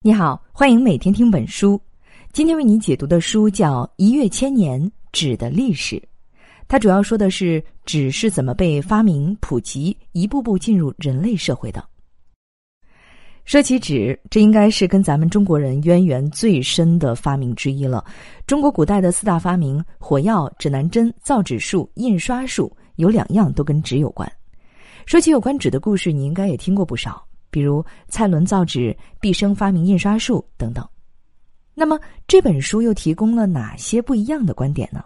你好，欢迎每天听本书。今天为你解读的书叫《一跃千年：纸的历史》，它主要说的是纸是怎么被发明、普及，一步步进入人类社会的。说起纸，这应该是跟咱们中国人渊源最深的发明之一了。中国古代的四大发明——火药、指南针、造纸术、印刷术，有两样都跟纸有关。说起有关纸的故事，你应该也听过不少。比如蔡伦造纸、毕生发明印刷术等等。那么这本书又提供了哪些不一样的观点呢？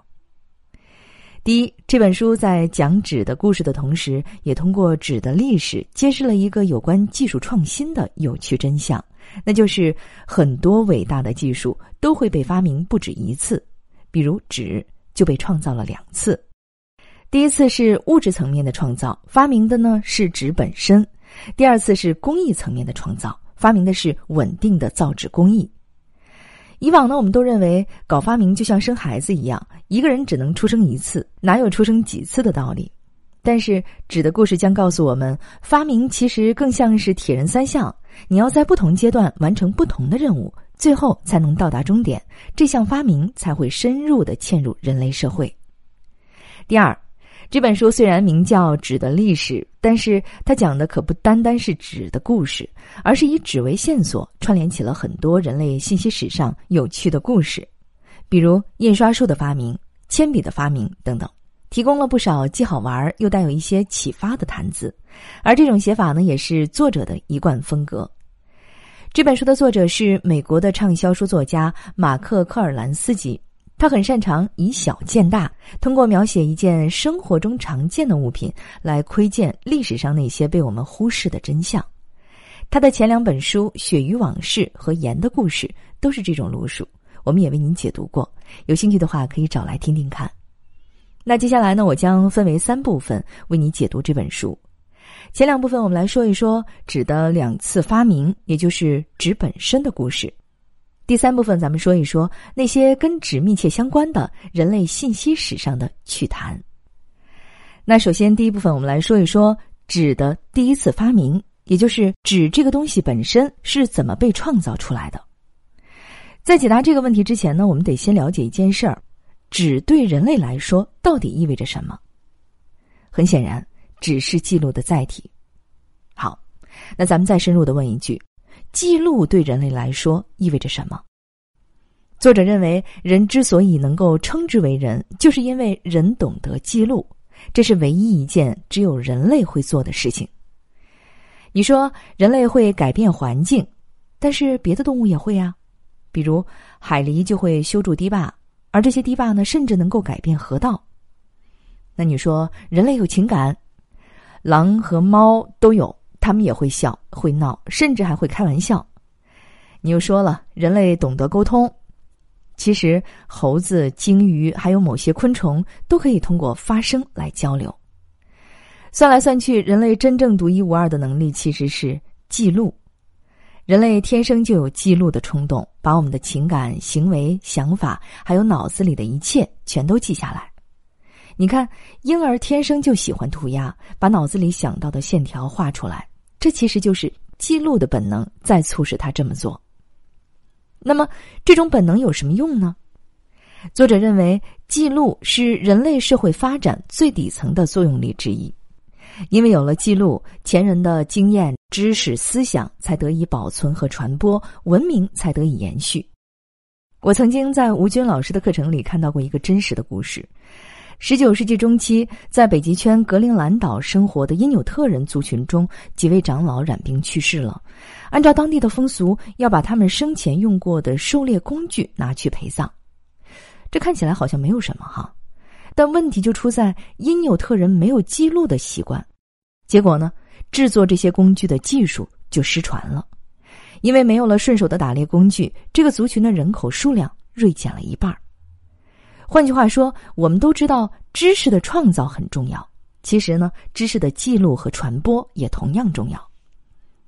第一，这本书在讲纸的故事的同时，也通过纸的历史揭示了一个有关技术创新的有趣真相，那就是很多伟大的技术都会被发明不止一次，比如纸就被创造了两次。第一次是物质层面的创造，发明的呢是纸本身。第二次是工艺层面的创造，发明的是稳定的造纸工艺。以往呢，我们都认为搞发明就像生孩子一样，一个人只能出生一次，哪有出生几次的道理？但是纸的故事将告诉我们，发明其实更像是铁人三项，你要在不同阶段完成不同的任务，最后才能到达终点，这项发明才会深入的嵌入人类社会。第二。这本书虽然名叫《纸的历史》，但是他讲的可不单单是纸的故事，而是以纸为线索，串联起了很多人类信息史上有趣的故事，比如印刷术的发明、铅笔的发明等等，提供了不少既好玩又带有一些启发的谈资。而这种写法呢，也是作者的一贯风格。这本书的作者是美国的畅销书作家马克·科尔兰斯基。他很擅长以小见大，通过描写一件生活中常见的物品来窥见历史上那些被我们忽视的真相。他的前两本书《鳕鱼往事》和《盐的故事》都是这种路数，我们也为您解读过。有兴趣的话，可以找来听听看。那接下来呢，我将分为三部分为你解读这本书。前两部分，我们来说一说纸的两次发明，也就是纸本身的故事。第三部分，咱们说一说那些跟纸密切相关的人类信息史上的趣谈。那首先，第一部分我们来说一说纸的第一次发明，也就是纸这个东西本身是怎么被创造出来的。在解答这个问题之前呢，我们得先了解一件事儿：纸对人类来说到底意味着什么？很显然，纸是记录的载体。好，那咱们再深入的问一句。记录对人类来说意味着什么？作者认为，人之所以能够称之为人，就是因为人懂得记录，这是唯一一件只有人类会做的事情。你说人类会改变环境，但是别的动物也会啊，比如海狸就会修筑堤坝，而这些堤坝呢，甚至能够改变河道。那你说人类有情感，狼和猫都有。他们也会笑，会闹，甚至还会开玩笑。你又说了，人类懂得沟通。其实，猴子、鲸鱼还有某些昆虫都可以通过发声来交流。算来算去，人类真正独一无二的能力其实是记录。人类天生就有记录的冲动，把我们的情感、行为、想法，还有脑子里的一切全都记下来。你看，婴儿天生就喜欢涂鸦，把脑子里想到的线条画出来。这其实就是记录的本能在促使他这么做。那么，这种本能有什么用呢？作者认为，记录是人类社会发展最底层的作用力之一，因为有了记录，前人的经验、知识、思想才得以保存和传播，文明才得以延续。我曾经在吴军老师的课程里看到过一个真实的故事。十九世纪中期，在北极圈格陵兰岛生活的因纽特人族群中，几位长老染病去世了。按照当地的风俗，要把他们生前用过的狩猎工具拿去陪葬。这看起来好像没有什么哈，但问题就出在因纽特人没有记录的习惯。结果呢，制作这些工具的技术就失传了。因为没有了顺手的打猎工具，这个族群的人口数量锐减了一半。换句话说，我们都知道知识的创造很重要。其实呢，知识的记录和传播也同样重要。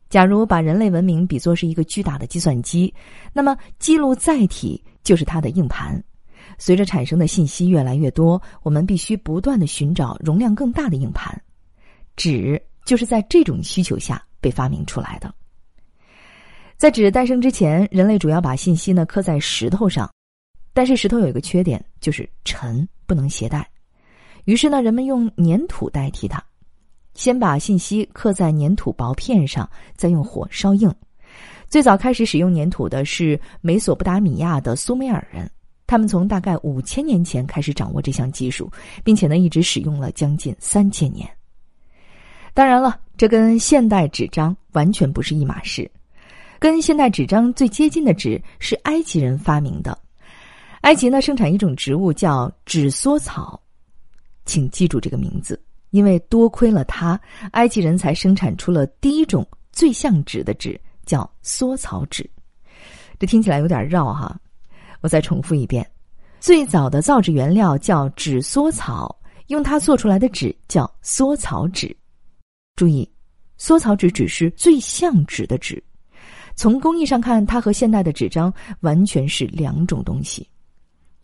假如把人类文明比作是一个巨大的计算机，那么记录载体就是它的硬盘。随着产生的信息越来越多，我们必须不断的寻找容量更大的硬盘。纸就是在这种需求下被发明出来的。在纸诞生之前，人类主要把信息呢刻在石头上，但是石头有一个缺点，就是沉，不能携带。于是呢，人们用粘土代替它，先把信息刻在粘土薄片上，再用火烧硬。最早开始使用粘土的是美索不达米亚的苏美尔人，他们从大概五千年前开始掌握这项技术，并且呢一直使用了将近三千年。当然了，这跟现代纸张完全不是一码事。跟现代纸张最接近的纸是埃及人发明的。埃及呢生产一种植物叫纸梭草，请记住这个名字，因为多亏了它，埃及人才生产出了第一种最像纸的纸。叫缩草纸，这听起来有点绕哈。我再重复一遍：最早的造纸原料叫纸缩草，用它做出来的纸叫缩草纸。注意，缩草纸只是最像纸的纸。从工艺上看，它和现代的纸张完全是两种东西。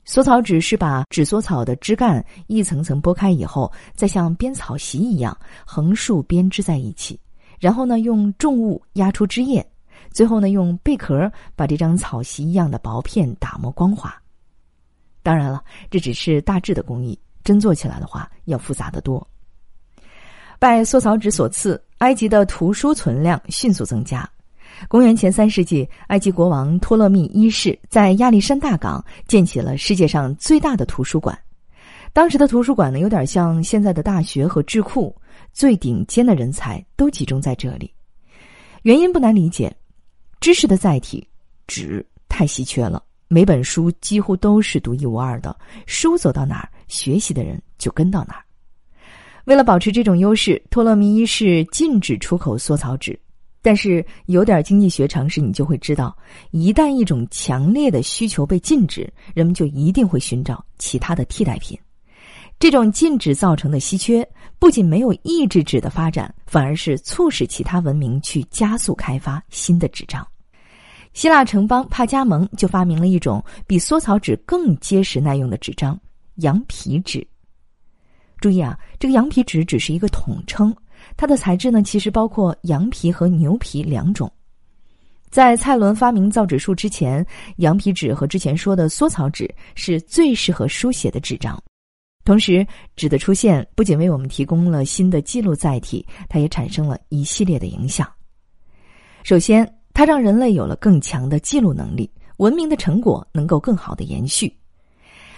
缩草纸是把纸缩草的枝干一层层剥开以后，再像编草席一样横竖编织在一起。然后呢，用重物压出枝叶，最后呢，用贝壳把这张草席一样的薄片打磨光滑。当然了，这只是大致的工艺，真做起来的话要复杂的多。拜缩草纸所赐，埃及的图书存量迅速增加。公元前三世纪，埃及国王托勒密一世在亚历山大港建起了世界上最大的图书馆。当时的图书馆呢，有点像现在的大学和智库。最顶尖的人才都集中在这里，原因不难理解，知识的载体纸太稀缺了，每本书几乎都是独一无二的，书走到哪儿，学习的人就跟到哪儿。为了保持这种优势，托勒密一世禁止出口缩草纸，但是有点经济学常识，你就会知道，一旦一种强烈的需求被禁止，人们就一定会寻找其他的替代品。这种禁止造成的稀缺，不仅没有抑制纸的发展，反而是促使其他文明去加速开发新的纸张。希腊城邦帕加蒙就发明了一种比缩草纸更结实耐用的纸张——羊皮纸。注意啊，这个羊皮纸只是一个统称，它的材质呢，其实包括羊皮和牛皮两种。在蔡伦发明造纸术之前，羊皮纸和之前说的缩草纸是最适合书写的纸张。同时，纸的出现不仅为我们提供了新的记录载体，它也产生了一系列的影响。首先，它让人类有了更强的记录能力，文明的成果能够更好的延续。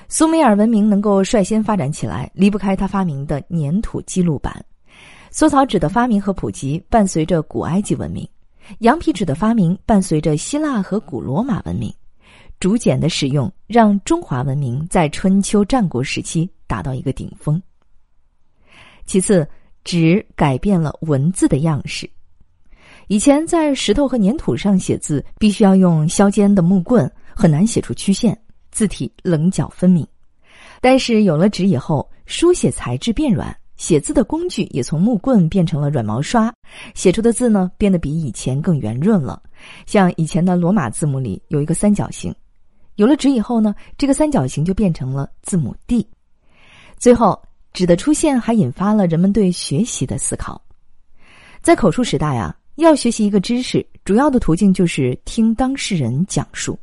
苏美尔文明能够率先发展起来，离不开他发明的粘土记录板。缩草纸的发明和普及伴随着古埃及文明，羊皮纸的发明伴随着希腊和古罗马文明。竹简的使用让中华文明在春秋战国时期达到一个顶峰。其次，纸改变了文字的样式。以前在石头和粘土上写字，必须要用削尖的木棍，很难写出曲线，字体棱角分明。但是有了纸以后，书写材质变软，写字的工具也从木棍变成了软毛刷，写出的字呢变得比以前更圆润了。像以前的罗马字母里有一个三角形。有了纸以后呢，这个三角形就变成了字母 D。最后，纸的出现还引发了人们对学习的思考。在口述时代啊，要学习一个知识，主要的途径就是听当事人讲述。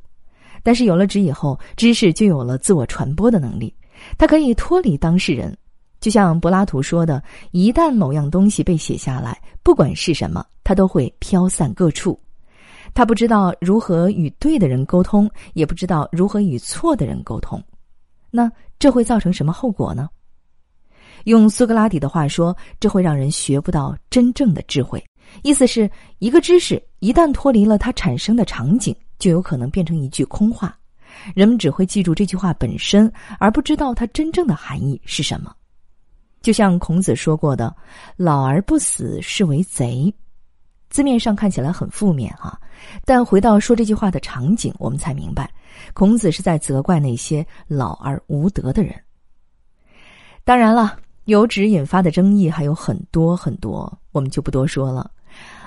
但是有了纸以后，知识就有了自我传播的能力，它可以脱离当事人。就像柏拉图说的：“一旦某样东西被写下来，不管是什么，它都会飘散各处。”他不知道如何与对的人沟通，也不知道如何与错的人沟通，那这会造成什么后果呢？用苏格拉底的话说，这会让人学不到真正的智慧。意思是一个知识一旦脱离了它产生的场景，就有可能变成一句空话，人们只会记住这句话本身，而不知道它真正的含义是什么。就像孔子说过的：“老而不死，是为贼。”字面上看起来很负面哈，但回到说这句话的场景，我们才明白，孔子是在责怪那些老而无德的人。当然了，由纸引发的争议还有很多很多，我们就不多说了。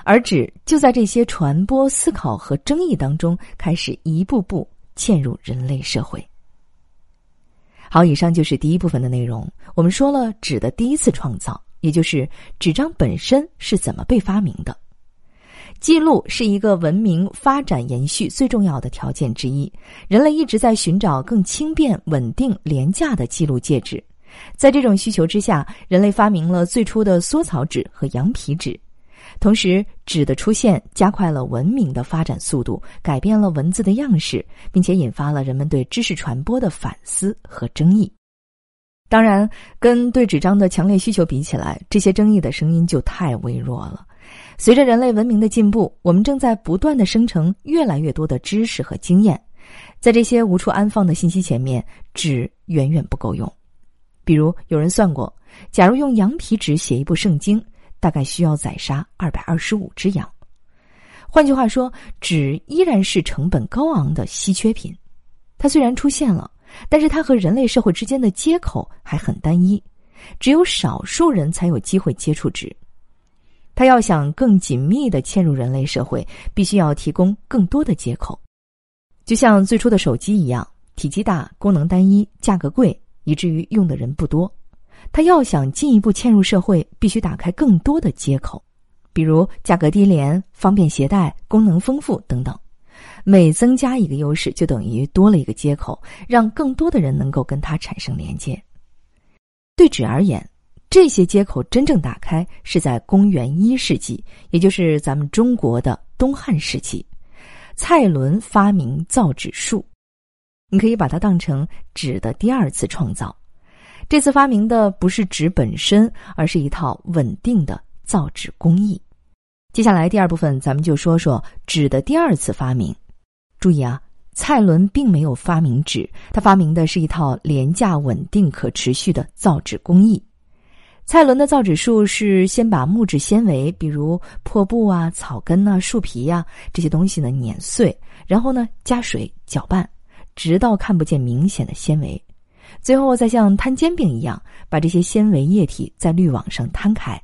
而纸就在这些传播、思考和争议当中，开始一步步嵌入人类社会。好，以上就是第一部分的内容。我们说了纸的第一次创造，也就是纸张本身是怎么被发明的。记录是一个文明发展延续最重要的条件之一。人类一直在寻找更轻便、稳定、廉价的记录介质。在这种需求之下，人类发明了最初的缩草纸和羊皮纸。同时，纸的出现加快了文明的发展速度，改变了文字的样式，并且引发了人们对知识传播的反思和争议。当然，跟对纸张的强烈需求比起来，这些争议的声音就太微弱了。随着人类文明的进步，我们正在不断的生成越来越多的知识和经验，在这些无处安放的信息前面，纸远远不够用。比如，有人算过，假如用羊皮纸写一部圣经，大概需要宰杀二百二十五只羊。换句话说，纸依然是成本高昂的稀缺品。它虽然出现了，但是它和人类社会之间的接口还很单一，只有少数人才有机会接触纸。他要想更紧密的嵌入人类社会，必须要提供更多的接口，就像最初的手机一样，体积大、功能单一、价格贵，以至于用的人不多。他要想进一步嵌入社会，必须打开更多的接口，比如价格低廉、方便携带、功能丰富等等。每增加一个优势，就等于多了一个接口，让更多的人能够跟它产生连接。对纸而言。这些接口真正打开是在公元一世纪，也就是咱们中国的东汉时期，蔡伦发明造纸术。你可以把它当成纸的第二次创造。这次发明的不是纸本身，而是一套稳定的造纸工艺。接下来第二部分，咱们就说说纸的第二次发明。注意啊，蔡伦并没有发明纸，他发明的是一套廉价、稳定、可持续的造纸工艺。蔡伦的造纸术是先把木质纤维，比如破布啊、草根啊、树皮呀这些东西呢碾碎，然后呢加水搅拌，直到看不见明显的纤维，最后再像摊煎饼一样，把这些纤维液体在滤网上摊开，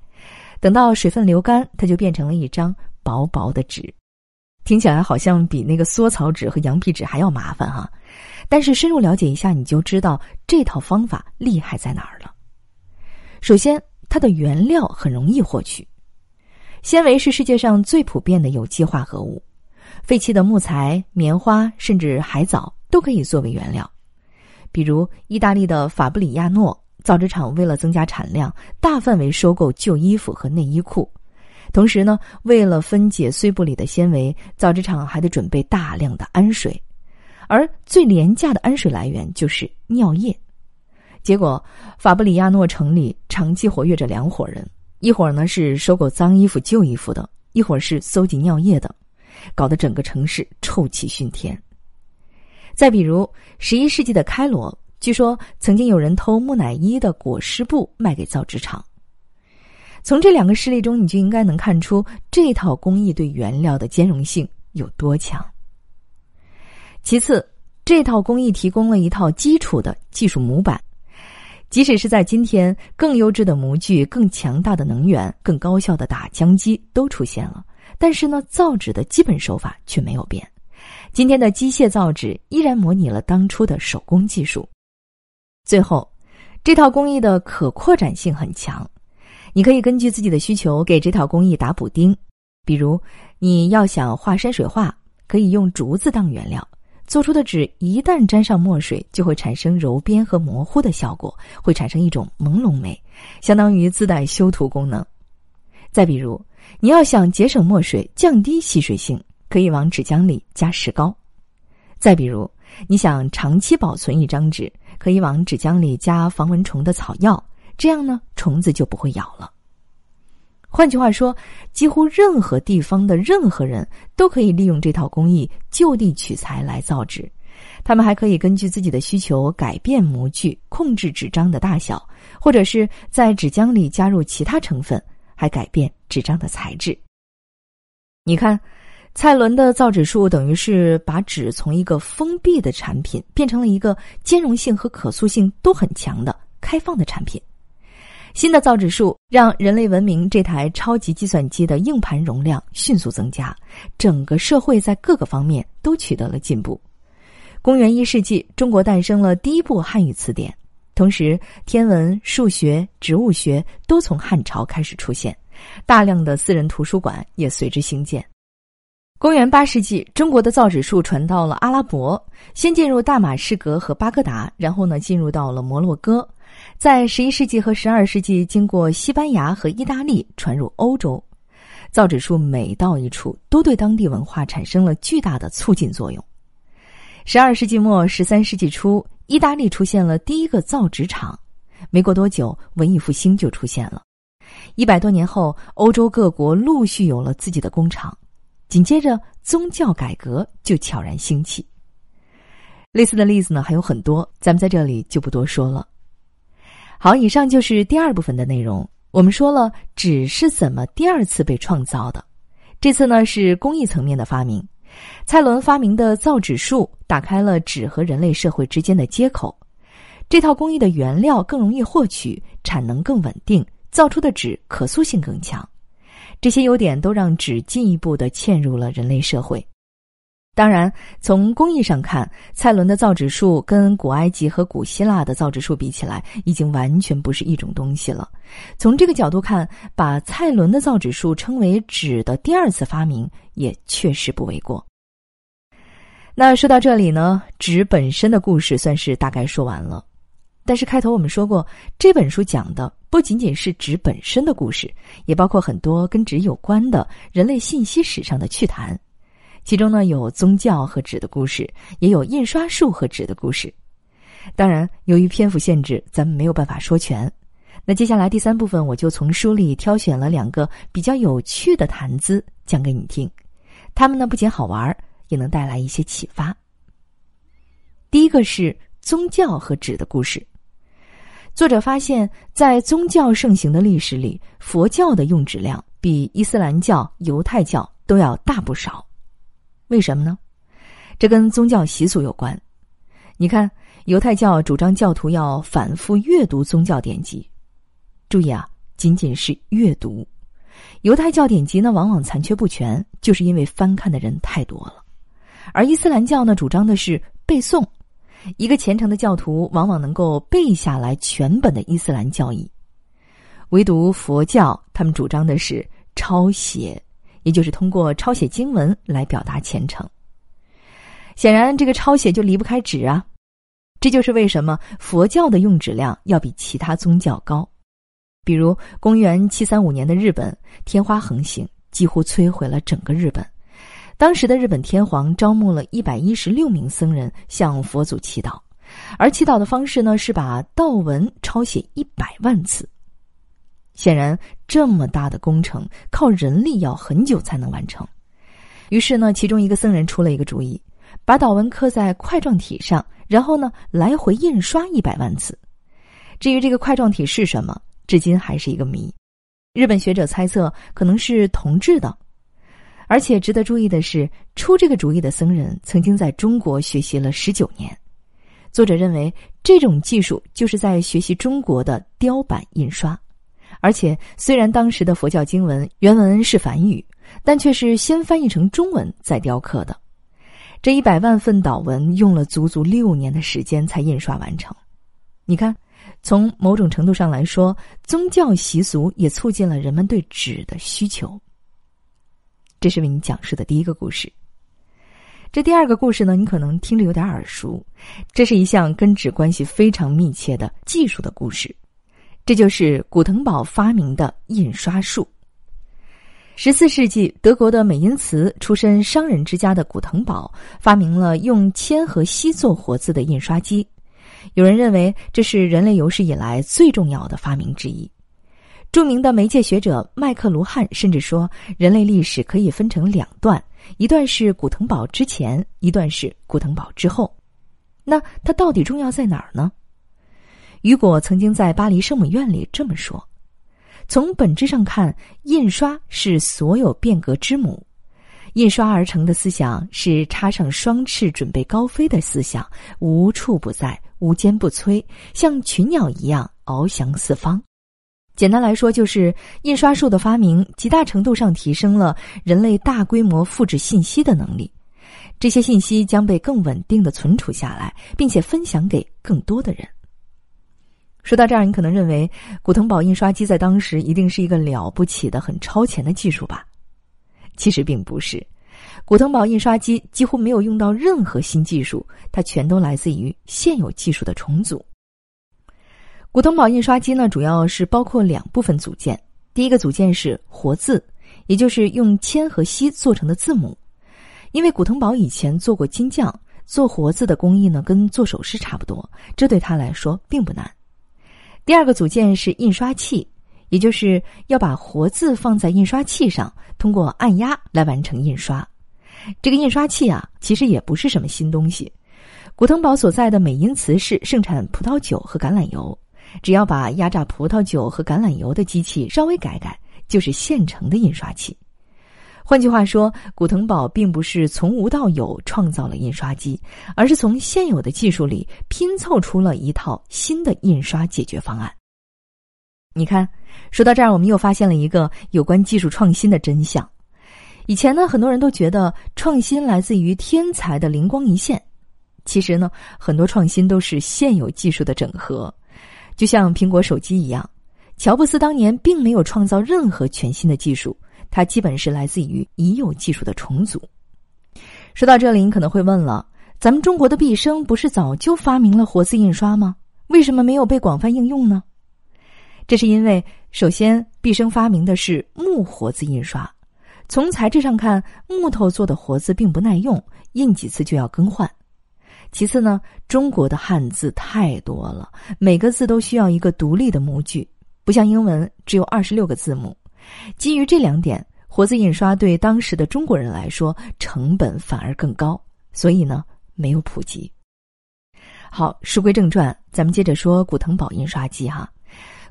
等到水分流干，它就变成了一张薄薄的纸。听起来好像比那个缩草纸和羊皮纸还要麻烦哈，但是深入了解一下，你就知道这套方法厉害在哪儿了。首先，它的原料很容易获取，纤维是世界上最普遍的有机化合物，废弃的木材、棉花甚至海藻都可以作为原料。比如，意大利的法布里亚诺造纸厂为了增加产量，大范围收购旧衣服和内衣裤，同时呢，为了分解碎布里的纤维，造纸厂还得准备大量的氨水，而最廉价的氨水来源就是尿液。结果，法布里亚诺城里长期活跃着两伙人，一伙呢是收购脏衣服、旧衣服的，一伙是搜集尿液的，搞得整个城市臭气熏天。再比如，十一世纪的开罗，据说曾经有人偷木乃伊的裹尸布卖给造纸厂。从这两个事例中，你就应该能看出这套工艺对原料的兼容性有多强。其次，这套工艺提供了一套基础的技术模板。即使是在今天，更优质的模具、更强大的能源、更高效的打浆机都出现了，但是呢，造纸的基本手法却没有变。今天的机械造纸依然模拟了当初的手工技术。最后，这套工艺的可扩展性很强，你可以根据自己的需求给这套工艺打补丁。比如，你要想画山水画，可以用竹子当原料。做出的纸一旦沾上墨水，就会产生柔边和模糊的效果，会产生一种朦胧美，相当于自带修图功能。再比如，你要想节省墨水、降低吸水性，可以往纸浆里加石膏。再比如，你想长期保存一张纸，可以往纸浆里加防蚊虫的草药，这样呢，虫子就不会咬了。换句话说，几乎任何地方的任何人都可以利用这套工艺就地取材来造纸。他们还可以根据自己的需求改变模具，控制纸张的大小，或者是在纸浆里加入其他成分，还改变纸张的材质。你看，蔡伦的造纸术等于是把纸从一个封闭的产品变成了一个兼容性和可塑性都很强的开放的产品。新的造纸术让人类文明这台超级计算机的硬盘容量迅速增加，整个社会在各个方面都取得了进步。公元一世纪，中国诞生了第一部汉语词典，同时天文、数学、植物学都从汉朝开始出现，大量的私人图书馆也随之兴建。公元八世纪，中国的造纸术传到了阿拉伯，先进入大马士革和巴格达，然后呢进入到了摩洛哥，在十一世纪和十二世纪经过西班牙和意大利传入欧洲。造纸术每到一处，都对当地文化产生了巨大的促进作用。十二世纪末、十三世纪初，意大利出现了第一个造纸厂，没过多久，文艺复兴就出现了。一百多年后，欧洲各国陆续有了自己的工厂。紧接着，宗教改革就悄然兴起。类似的例子呢还有很多，咱们在这里就不多说了。好，以上就是第二部分的内容。我们说了纸是怎么第二次被创造的，这次呢是工艺层面的发明。蔡伦发明的造纸术打开了纸和人类社会之间的接口。这套工艺的原料更容易获取，产能更稳定，造出的纸可塑性更强。这些优点都让纸进一步的嵌入了人类社会。当然，从工艺上看，蔡伦的造纸术跟古埃及和古希腊的造纸术比起来，已经完全不是一种东西了。从这个角度看，把蔡伦的造纸术称为纸的第二次发明，也确实不为过。那说到这里呢，纸本身的故事算是大概说完了。但是开头我们说过，这本书讲的不仅仅是纸本身的故事，也包括很多跟纸有关的人类信息史上的趣谈。其中呢有宗教和纸的故事，也有印刷术和纸的故事。当然，由于篇幅限制，咱们没有办法说全。那接下来第三部分，我就从书里挑选了两个比较有趣的谈资讲给你听。他们呢不仅好玩，也能带来一些启发。第一个是宗教和纸的故事。作者发现，在宗教盛行的历史里，佛教的用纸量比伊斯兰教、犹太教都要大不少。为什么呢？这跟宗教习俗有关。你看，犹太教主张教徒要反复阅读宗教典籍，注意啊，仅仅是阅读。犹太教典籍呢，往往残缺不全，就是因为翻看的人太多了。而伊斯兰教呢，主张的是背诵。一个虔诚的教徒往往能够背下来全本的伊斯兰教义，唯独佛教他们主张的是抄写，也就是通过抄写经文来表达虔诚。显然，这个抄写就离不开纸啊，这就是为什么佛教的用纸量要比其他宗教高。比如，公元七三五年的日本，天花横行，几乎摧毁了整个日本。当时的日本天皇招募了一百一十六名僧人向佛祖祈祷，而祈祷的方式呢是把道文抄写一百万次。显然，这么大的工程靠人力要很久才能完成。于是呢，其中一个僧人出了一个主意，把祷文刻在块状体上，然后呢来回印刷一百万次。至于这个块状体是什么，至今还是一个谜。日本学者猜测可能是铜制的。而且值得注意的是，出这个主意的僧人曾经在中国学习了十九年。作者认为，这种技术就是在学习中国的雕版印刷。而且，虽然当时的佛教经文原文是梵语，但却是先翻译成中文再雕刻的。这一百万份祷文用了足足六年的时间才印刷完成。你看，从某种程度上来说，宗教习俗也促进了人们对纸的需求。这是为你讲述的第一个故事。这第二个故事呢，你可能听着有点耳熟。这是一项跟纸关系非常密切的技术的故事，这就是古腾堡发明的印刷术。十四世纪，德国的美因茨出身商人之家的古腾堡发明了用铅和锡做活字的印刷机。有人认为这是人类有史以来最重要的发明之一。著名的媒介学者麦克卢汉甚至说，人类历史可以分成两段，一段是古腾堡之前，一段是古腾堡之后。那它到底重要在哪儿呢？雨果曾经在巴黎圣母院里这么说：“从本质上看，印刷是所有变革之母。印刷而成的思想是插上双翅准备高飞的思想，无处不在，无坚不摧，像群鸟一样翱翔四方。”简单来说，就是印刷术的发明极大程度上提升了人类大规模复制信息的能力。这些信息将被更稳定的存储下来，并且分享给更多的人。说到这儿，你可能认为古腾堡印刷机在当时一定是一个了不起的、很超前的技术吧？其实并不是。古腾堡印刷机几乎没有用到任何新技术，它全都来自于现有技术的重组。古腾堡印刷机呢，主要是包括两部分组件。第一个组件是活字，也就是用铅和锡做成的字母。因为古腾堡以前做过金匠，做活字的工艺呢，跟做首饰差不多，这对他来说并不难。第二个组件是印刷器，也就是要把活字放在印刷器上，通过按压来完成印刷。这个印刷器啊，其实也不是什么新东西。古腾堡所在的美因茨市盛产葡萄酒和橄榄油。只要把压榨葡萄酒和橄榄油的机器稍微改改，就是现成的印刷器。换句话说，古腾堡并不是从无到有创造了印刷机，而是从现有的技术里拼凑出了一套新的印刷解决方案。你看，说到这儿，我们又发现了一个有关技术创新的真相。以前呢，很多人都觉得创新来自于天才的灵光一现，其实呢，很多创新都是现有技术的整合。就像苹果手机一样，乔布斯当年并没有创造任何全新的技术，它基本是来自于已有技术的重组。说到这里，你可能会问了：咱们中国的毕生不是早就发明了活字印刷吗？为什么没有被广泛应用呢？这是因为，首先，毕生发明的是木活字印刷，从材质上看，木头做的活字并不耐用，印几次就要更换。其次呢，中国的汉字太多了，每个字都需要一个独立的模具，不像英文只有二十六个字母。基于这两点，活字印刷对当时的中国人来说成本反而更高，所以呢没有普及。好，书归正传，咱们接着说古腾堡印刷机哈。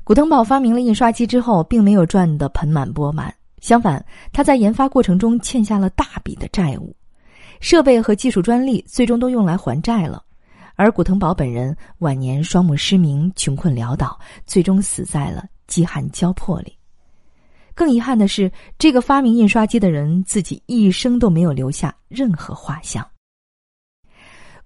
古腾堡发明了印刷机之后，并没有赚得盆满钵满，相反，他在研发过程中欠下了大笔的债务。设备和技术专利最终都用来还债了，而古腾堡本人晚年双目失明，穷困潦倒，最终死在了饥寒交迫里。更遗憾的是，这个发明印刷机的人自己一生都没有留下任何画像。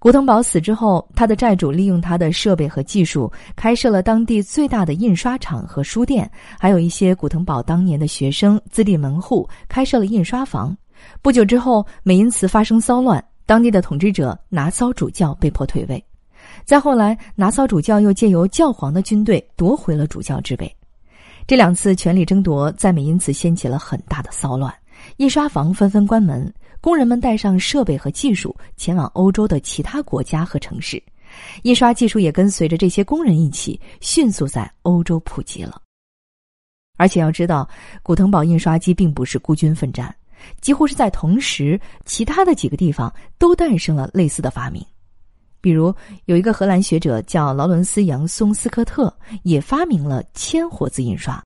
古腾堡死之后，他的债主利用他的设备和技术，开设了当地最大的印刷厂和书店，还有一些古腾堡当年的学生自立门户，开设了印刷房。不久之后，美因茨发生骚乱，当地的统治者拿骚主教被迫退位。再后来，拿骚主教又借由教皇的军队夺回了主教之位。这两次权力争夺在美因茨掀起了很大的骚乱，印刷房纷纷关门，工人们带上设备和技术前往欧洲的其他国家和城市，印刷技术也跟随着这些工人一起迅速在欧洲普及了。而且要知道，古腾堡印刷机并不是孤军奋战。几乎是在同时，其他的几个地方都诞生了类似的发明，比如有一个荷兰学者叫劳伦斯·杨松斯科特，也发明了铅活字印刷；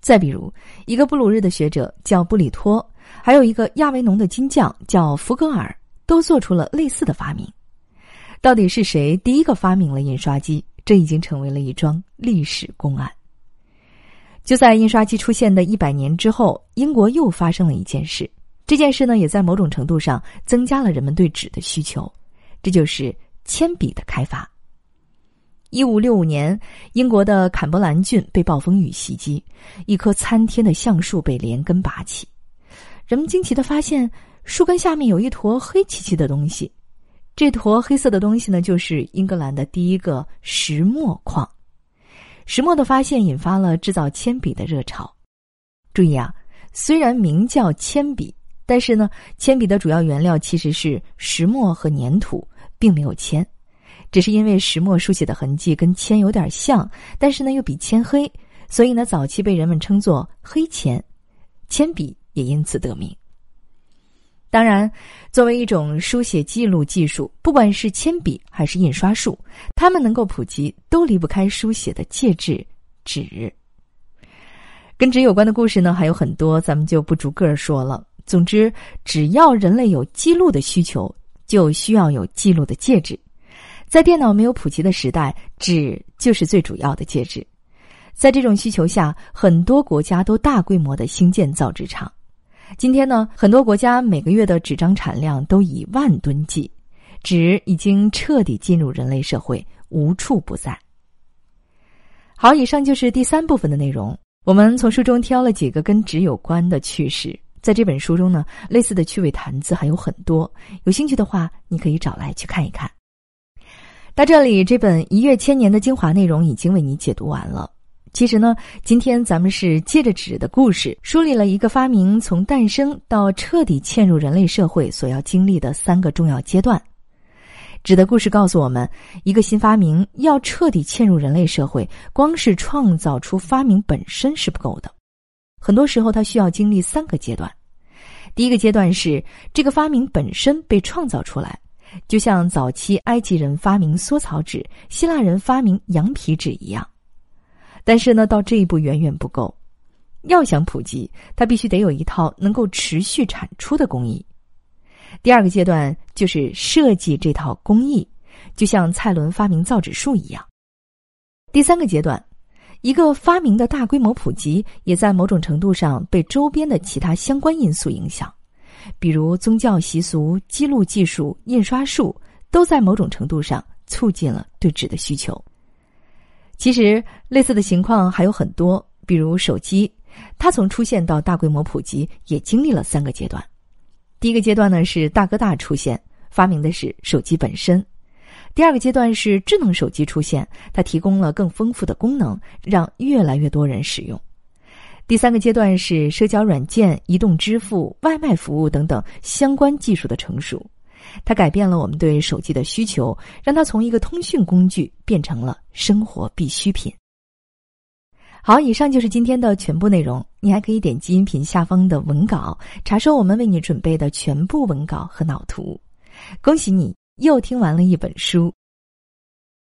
再比如一个布鲁日的学者叫布里托，还有一个亚维农的金匠叫福格尔，都做出了类似的发明。到底是谁第一个发明了印刷机？这已经成为了一桩历史公案。就在印刷机出现的一百年之后，英国又发生了一件事。这件事呢，也在某种程度上增加了人们对纸的需求，这就是铅笔的开发。一五六五年，英国的坎伯兰郡被暴风雨袭击，一棵参天的橡树被连根拔起。人们惊奇的发现，树根下面有一坨黑漆漆的东西。这坨黑色的东西呢，就是英格兰的第一个石墨矿。石墨的发现引发了制造铅笔的热潮。注意啊，虽然名叫铅笔，但是呢，铅笔的主要原料其实是石墨和粘土，并没有铅。只是因为石墨书写的痕迹跟铅有点像，但是呢又比铅黑，所以呢早期被人们称作黑铅，铅笔也因此得名。当然，作为一种书写记录技术，不管是铅笔还是印刷术，它们能够普及，都离不开书写的介质——纸。跟纸有关的故事呢还有很多，咱们就不逐个说了。总之，只要人类有记录的需求，就需要有记录的介质。在电脑没有普及的时代，纸就是最主要的介质。在这种需求下，很多国家都大规模的兴建造纸厂。今天呢，很多国家每个月的纸张产量都以万吨计，纸已经彻底进入人类社会，无处不在。好，以上就是第三部分的内容。我们从书中挑了几个跟纸有关的趣事，在这本书中呢，类似的趣味谈资还有很多，有兴趣的话，你可以找来去看一看。到这里，这本一跃千年的精华内容已经为你解读完了。其实呢，今天咱们是借着纸的故事，梳理了一个发明从诞生到彻底嵌入人类社会所要经历的三个重要阶段。纸的故事告诉我们，一个新发明要彻底嵌入人类社会，光是创造出发明本身是不够的，很多时候它需要经历三个阶段。第一个阶段是这个发明本身被创造出来，就像早期埃及人发明缩草纸、希腊人发明羊皮纸一样。但是呢，到这一步远远不够。要想普及，它必须得有一套能够持续产出的工艺。第二个阶段就是设计这套工艺，就像蔡伦发明造纸术一样。第三个阶段，一个发明的大规模普及，也在某种程度上被周边的其他相关因素影响，比如宗教习俗、记录技术、印刷术，都在某种程度上促进了对纸的需求。其实，类似的情况还有很多，比如手机，它从出现到大规模普及，也经历了三个阶段。第一个阶段呢是大哥大出现，发明的是手机本身；第二个阶段是智能手机出现，它提供了更丰富的功能，让越来越多人使用；第三个阶段是社交软件、移动支付、外卖服务等等相关技术的成熟。它改变了我们对手机的需求，让它从一个通讯工具变成了生活必需品。好，以上就是今天的全部内容。你还可以点击音频下方的文稿，查收我们为你准备的全部文稿和脑图。恭喜你又听完了一本书。